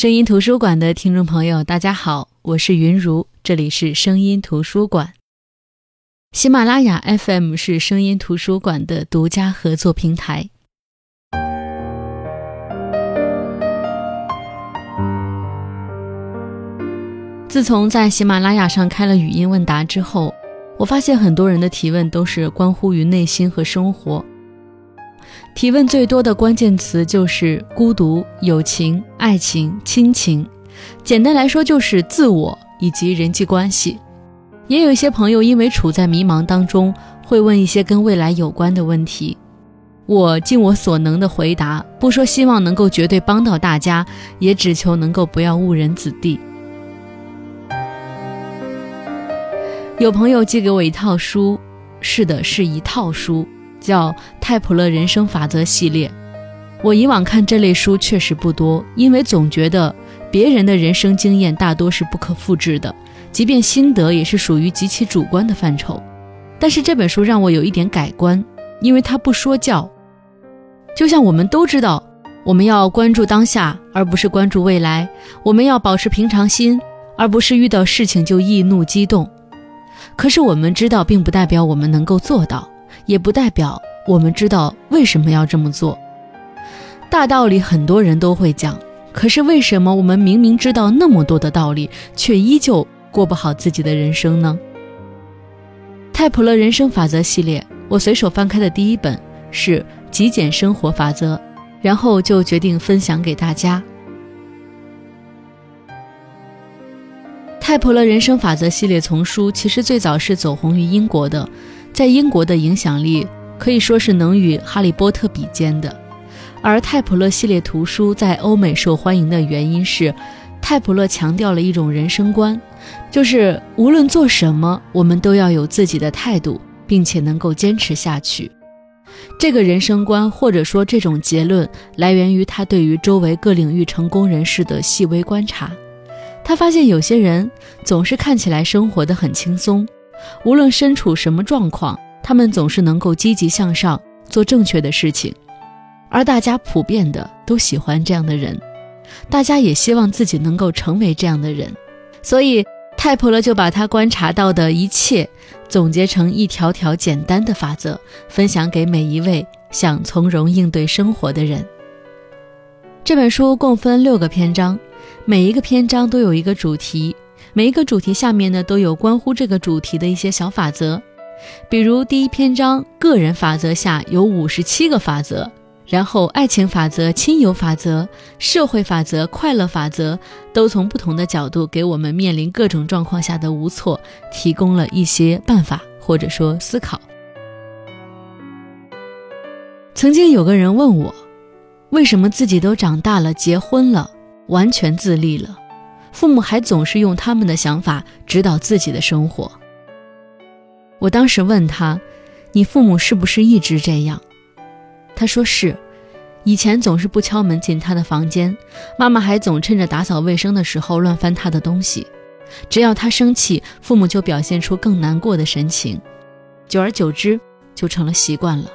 声音图书馆的听众朋友，大家好，我是云如，这里是声音图书馆。喜马拉雅 FM 是声音图书馆的独家合作平台。自从在喜马拉雅上开了语音问答之后，我发现很多人的提问都是关乎于内心和生活。提问最多的关键词就是孤独、友情、爱情、亲情，简单来说就是自我以及人际关系。也有一些朋友因为处在迷茫当中，会问一些跟未来有关的问题。我尽我所能的回答，不说希望能够绝对帮到大家，也只求能够不要误人子弟。有朋友寄给我一套书，是的，是一套书。叫泰普勒人生法则系列。我以往看这类书确实不多，因为总觉得别人的人生经验大多是不可复制的，即便心得也是属于极其主观的范畴。但是这本书让我有一点改观，因为它不说教。就像我们都知道，我们要关注当下，而不是关注未来；我们要保持平常心，而不是遇到事情就易怒激动。可是我们知道，并不代表我们能够做到。也不代表我们知道为什么要这么做。大道理很多人都会讲，可是为什么我们明明知道那么多的道理，却依旧过不好自己的人生呢？泰普勒人生法则系列，我随手翻开的第一本是《极简生活法则》，然后就决定分享给大家。泰普勒人生法则系列丛书其实最早是走红于英国的。在英国的影响力可以说是能与《哈利波特》比肩的，而泰普勒系列图书在欧美受欢迎的原因是，泰普勒强调了一种人生观，就是无论做什么，我们都要有自己的态度，并且能够坚持下去。这个人生观或者说这种结论，来源于他对于周围各领域成功人士的细微观察。他发现有些人总是看起来生活的很轻松。无论身处什么状况，他们总是能够积极向上，做正确的事情，而大家普遍的都喜欢这样的人，大家也希望自己能够成为这样的人，所以泰普勒就把他观察到的一切总结成一条条简单的法则，分享给每一位想从容应对生活的人。这本书共分六个篇章，每一个篇章都有一个主题。每一个主题下面呢，都有关乎这个主题的一些小法则，比如第一篇章个人法则下有五十七个法则，然后爱情法则、亲友法则、社会法则、快乐法则，都从不同的角度给我们面临各种状况下的无措提供了一些办法或者说思考。曾经有个人问我，为什么自己都长大了、结婚了、完全自立了？父母还总是用他们的想法指导自己的生活。我当时问他：“你父母是不是一直这样？”他说：“是，以前总是不敲门进他的房间，妈妈还总趁着打扫卫生的时候乱翻他的东西。只要他生气，父母就表现出更难过的神情，久而久之就成了习惯了。”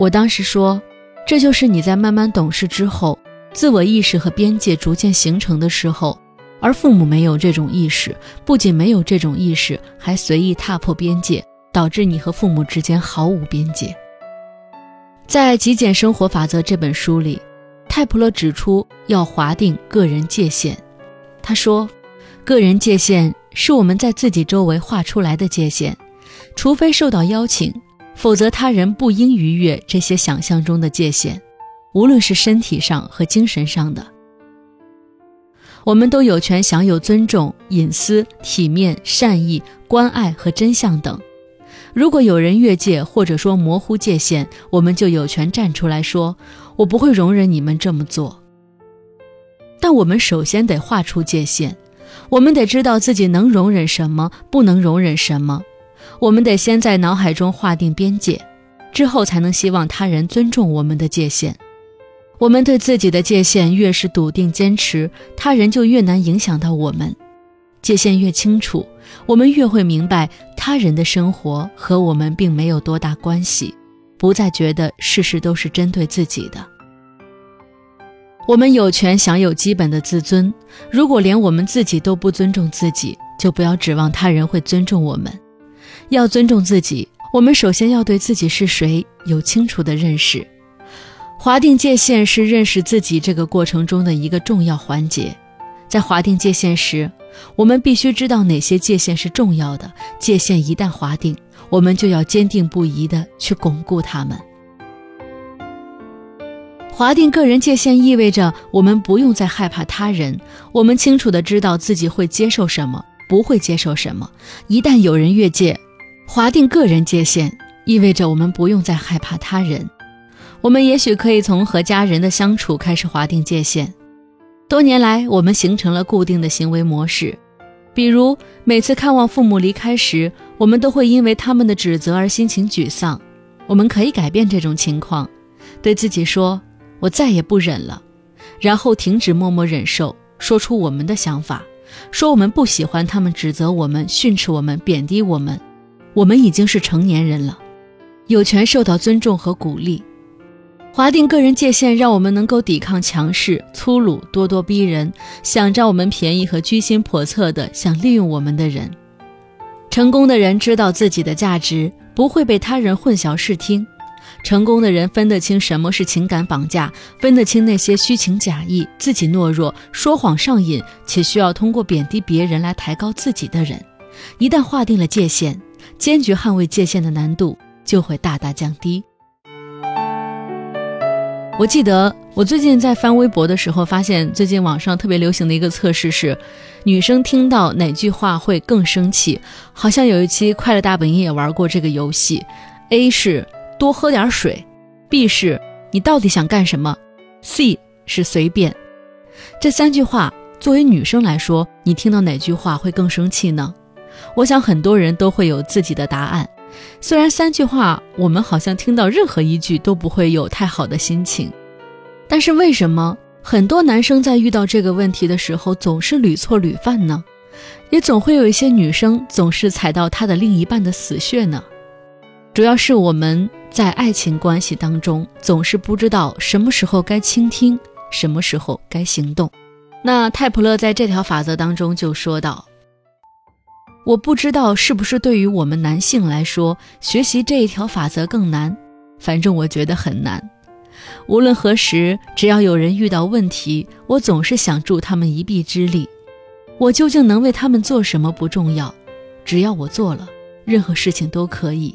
我当时说：“这就是你在慢慢懂事之后。”自我意识和边界逐渐形成的时候，而父母没有这种意识，不仅没有这种意识，还随意踏破边界，导致你和父母之间毫无边界。在《极简生活法则》这本书里，泰普勒指出要划定个人界限。他说：“个人界限是我们在自己周围画出来的界限，除非受到邀请，否则他人不应逾越这些想象中的界限。”无论是身体上和精神上的，我们都有权享有尊重、隐私、体面、善意、关爱和真相等。如果有人越界或者说模糊界限，我们就有权站出来说：“我不会容忍你们这么做。”但我们首先得画出界限，我们得知道自己能容忍什么，不能容忍什么。我们得先在脑海中划定边界，之后才能希望他人尊重我们的界限。我们对自己的界限越是笃定坚持，他人就越难影响到我们。界限越清楚，我们越会明白他人的生活和我们并没有多大关系，不再觉得事事都是针对自己的。我们有权享有基本的自尊。如果连我们自己都不尊重自己，就不要指望他人会尊重我们。要尊重自己，我们首先要对自己是谁有清楚的认识。划定界限是认识自己这个过程中的一个重要环节。在划定界限时，我们必须知道哪些界限是重要的。界限一旦划定，我们就要坚定不移地去巩固它们。划定个人界限意味着我们不用再害怕他人，我们清楚地知道自己会接受什么，不会接受什么。一旦有人越界，划定个人界限意味着我们不用再害怕他人。我们也许可以从和家人的相处开始划定界限。多年来，我们形成了固定的行为模式，比如每次看望父母离开时，我们都会因为他们的指责而心情沮丧。我们可以改变这种情况，对自己说。我再也不忍了，然后停止默默忍受，说出我们的想法，说我们不喜欢他们指责我们、训斥我们、贬低我们。我们已经是成年人了，有权受到尊重和鼓励。划定个人界限，让我们能够抵抗强势、粗鲁、咄咄逼人、想占我们便宜和居心叵测的想利用我们的人。成功的人知道自己的价值，不会被他人混淆视听。成功的人分得清什么是情感绑架，分得清那些虚情假意、自己懦弱、说谎上瘾且需要通过贬低别人来抬高自己的人。一旦划定了界限，坚决捍卫界限的难度就会大大降低。我记得我最近在翻微博的时候，发现最近网上特别流行的一个测试是，女生听到哪句话会更生气？好像有一期《快乐大本营》也玩过这个游戏。A 是。多喝点水。B 是你到底想干什么？C 是随便。这三句话作为女生来说，你听到哪句话会更生气呢？我想很多人都会有自己的答案。虽然三句话我们好像听到任何一句都不会有太好的心情，但是为什么很多男生在遇到这个问题的时候总是屡错屡犯呢？也总会有一些女生总是踩到他的另一半的死穴呢？主要是我们。在爱情关系当中，总是不知道什么时候该倾听，什么时候该行动。那泰普勒在这条法则当中就说到：“我不知道是不是对于我们男性来说，学习这一条法则更难，反正我觉得很难。无论何时，只要有人遇到问题，我总是想助他们一臂之力。我究竟能为他们做什么不重要，只要我做了，任何事情都可以。”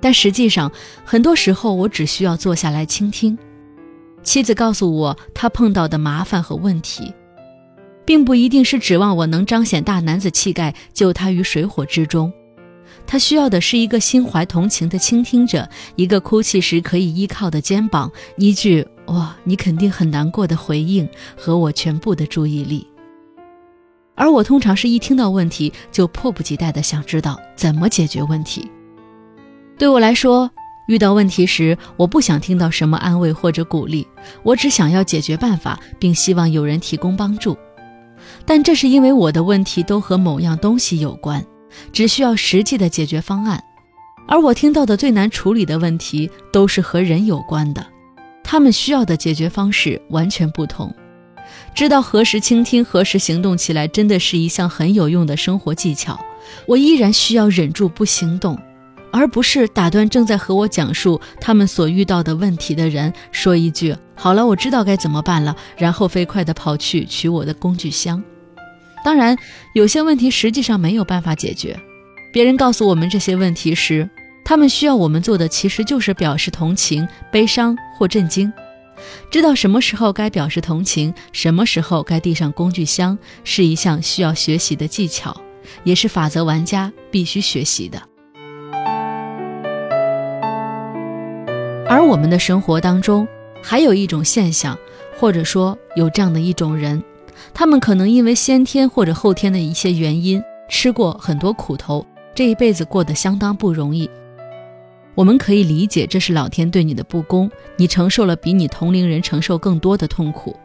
但实际上，很多时候我只需要坐下来倾听。妻子告诉我她碰到的麻烦和问题，并不一定是指望我能彰显大男子气概救他于水火之中。他需要的是一个心怀同情的倾听者，一个哭泣时可以依靠的肩膀，一句“哇，你肯定很难过”的回应和我全部的注意力。而我通常是一听到问题就迫不及待地想知道怎么解决问题。对我来说，遇到问题时，我不想听到什么安慰或者鼓励，我只想要解决办法，并希望有人提供帮助。但这是因为我的问题都和某样东西有关，只需要实际的解决方案。而我听到的最难处理的问题都是和人有关的，他们需要的解决方式完全不同。知道何时倾听，何时行动起来，真的是一项很有用的生活技巧。我依然需要忍住不行动。而不是打断正在和我讲述他们所遇到的问题的人，说一句“好了，我知道该怎么办了”，然后飞快地跑去取我的工具箱。当然，有些问题实际上没有办法解决。别人告诉我们这些问题时，他们需要我们做的其实就是表示同情、悲伤或震惊。知道什么时候该表示同情，什么时候该递上工具箱，是一项需要学习的技巧，也是法则玩家必须学习的。而我们的生活当中，还有一种现象，或者说有这样的一种人，他们可能因为先天或者后天的一些原因，吃过很多苦头，这一辈子过得相当不容易。我们可以理解这是老天对你的不公，你承受了比你同龄人承受更多的痛苦。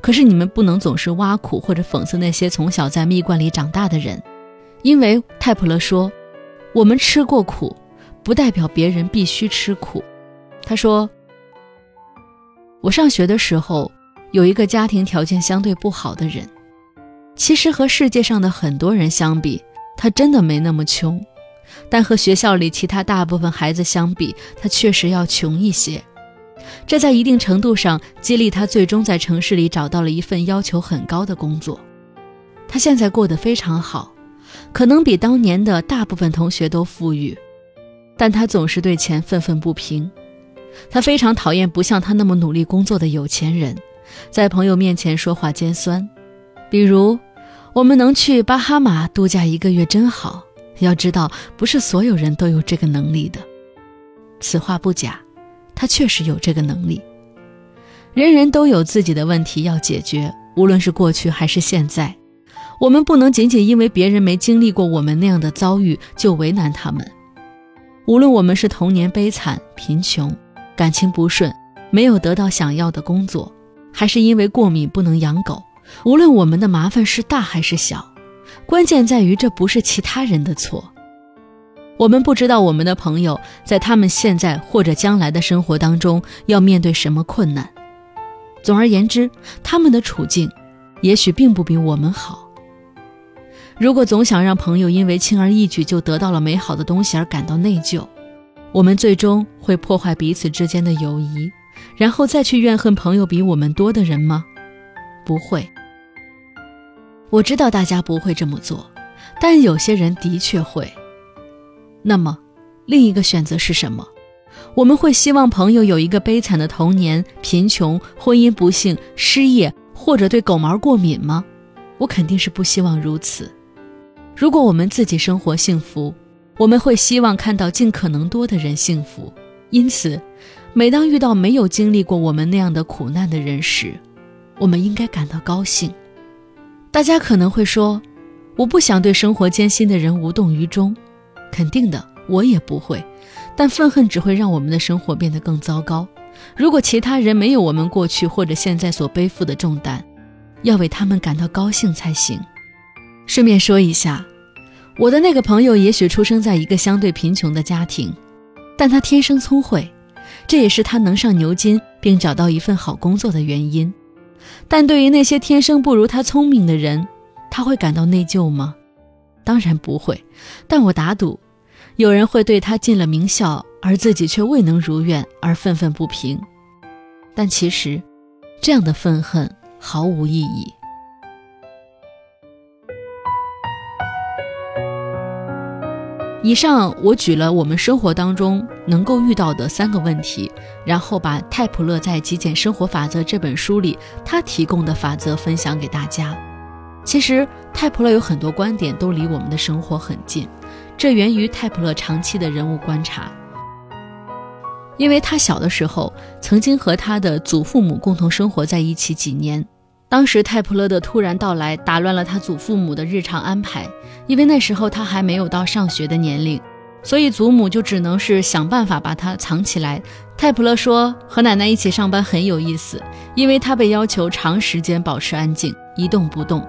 可是你们不能总是挖苦或者讽刺那些从小在蜜罐里长大的人，因为泰普勒说，我们吃过苦，不代表别人必须吃苦。他说：“我上学的时候，有一个家庭条件相对不好的人，其实和世界上的很多人相比，他真的没那么穷，但和学校里其他大部分孩子相比，他确实要穷一些。这在一定程度上激励他，最终在城市里找到了一份要求很高的工作。他现在过得非常好，可能比当年的大部分同学都富裕，但他总是对钱愤愤不平。他非常讨厌不像他那么努力工作的有钱人，在朋友面前说话尖酸，比如“我们能去巴哈马度假一个月真好”，要知道不是所有人都有这个能力的。此话不假，他确实有这个能力。人人都有自己的问题要解决，无论是过去还是现在，我们不能仅仅因为别人没经历过我们那样的遭遇就为难他们。无论我们是童年悲惨、贫穷。感情不顺，没有得到想要的工作，还是因为过敏不能养狗。无论我们的麻烦是大还是小，关键在于这不是其他人的错。我们不知道我们的朋友在他们现在或者将来的生活当中要面对什么困难。总而言之，他们的处境也许并不比我们好。如果总想让朋友因为轻而易举就得到了美好的东西而感到内疚，我们最终会破坏彼此之间的友谊，然后再去怨恨朋友比我们多的人吗？不会。我知道大家不会这么做，但有些人的确会。那么，另一个选择是什么？我们会希望朋友有一个悲惨的童年、贫穷、婚姻不幸、失业，或者对狗毛过敏吗？我肯定是不希望如此。如果我们自己生活幸福，我们会希望看到尽可能多的人幸福，因此，每当遇到没有经历过我们那样的苦难的人时，我们应该感到高兴。大家可能会说：“我不想对生活艰辛的人无动于衷。”肯定的，我也不会。但愤恨只会让我们的生活变得更糟糕。如果其他人没有我们过去或者现在所背负的重担，要为他们感到高兴才行。顺便说一下。我的那个朋友也许出生在一个相对贫穷的家庭，但他天生聪慧，这也是他能上牛津并找到一份好工作的原因。但对于那些天生不如他聪明的人，他会感到内疚吗？当然不会。但我打赌，有人会对他进了名校而自己却未能如愿而愤愤不平。但其实，这样的愤恨毫无意义。以上我举了我们生活当中能够遇到的三个问题，然后把泰普勒在《极简生活法则》这本书里他提供的法则分享给大家。其实泰普勒有很多观点都离我们的生活很近，这源于泰普勒长期的人物观察。因为他小的时候曾经和他的祖父母共同生活在一起几年。当时泰普勒的突然到来打乱了他祖父母的日常安排，因为那时候他还没有到上学的年龄，所以祖母就只能是想办法把他藏起来。泰普勒说，和奶奶一起上班很有意思，因为他被要求长时间保持安静，一动不动。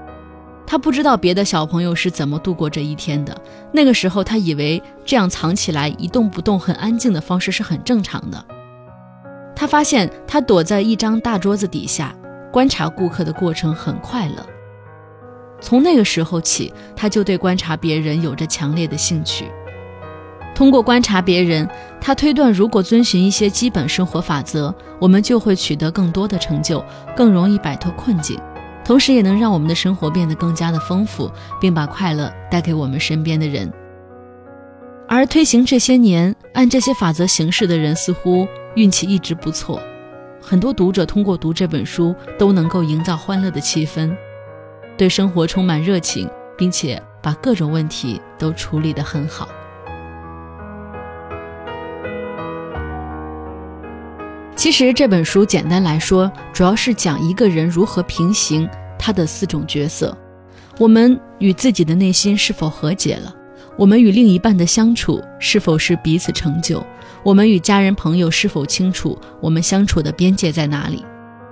他不知道别的小朋友是怎么度过这一天的。那个时候，他以为这样藏起来一动不动、很安静的方式是很正常的。他发现他躲在一张大桌子底下。观察顾客的过程很快乐。从那个时候起，他就对观察别人有着强烈的兴趣。通过观察别人，他推断，如果遵循一些基本生活法则，我们就会取得更多的成就，更容易摆脱困境，同时也能让我们的生活变得更加的丰富，并把快乐带给我们身边的人。而推行这些年，按这些法则行事的人，似乎运气一直不错。很多读者通过读这本书都能够营造欢乐的气氛，对生活充满热情，并且把各种问题都处理得很好。其实这本书简单来说，主要是讲一个人如何平行他的四种角色：我们与自己的内心是否和解了？我们与另一半的相处是否是彼此成就？我们与家人朋友是否清楚我们相处的边界在哪里？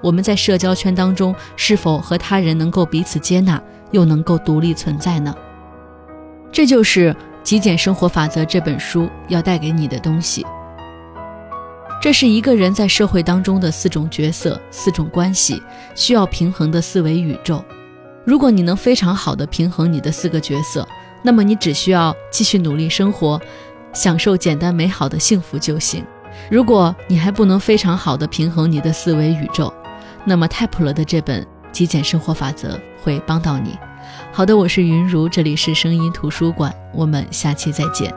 我们在社交圈当中是否和他人能够彼此接纳，又能够独立存在呢？这就是《极简生活法则》这本书要带给你的东西。这是一个人在社会当中的四种角色、四种关系，需要平衡的四维宇宙。如果你能非常好的平衡你的四个角色，那么你只需要继续努力生活，享受简单美好的幸福就行。如果你还不能非常好的平衡你的思维宇宙，那么泰普勒的这本《极简生活法则》会帮到你。好的，我是云如，这里是声音图书馆，我们下期再见。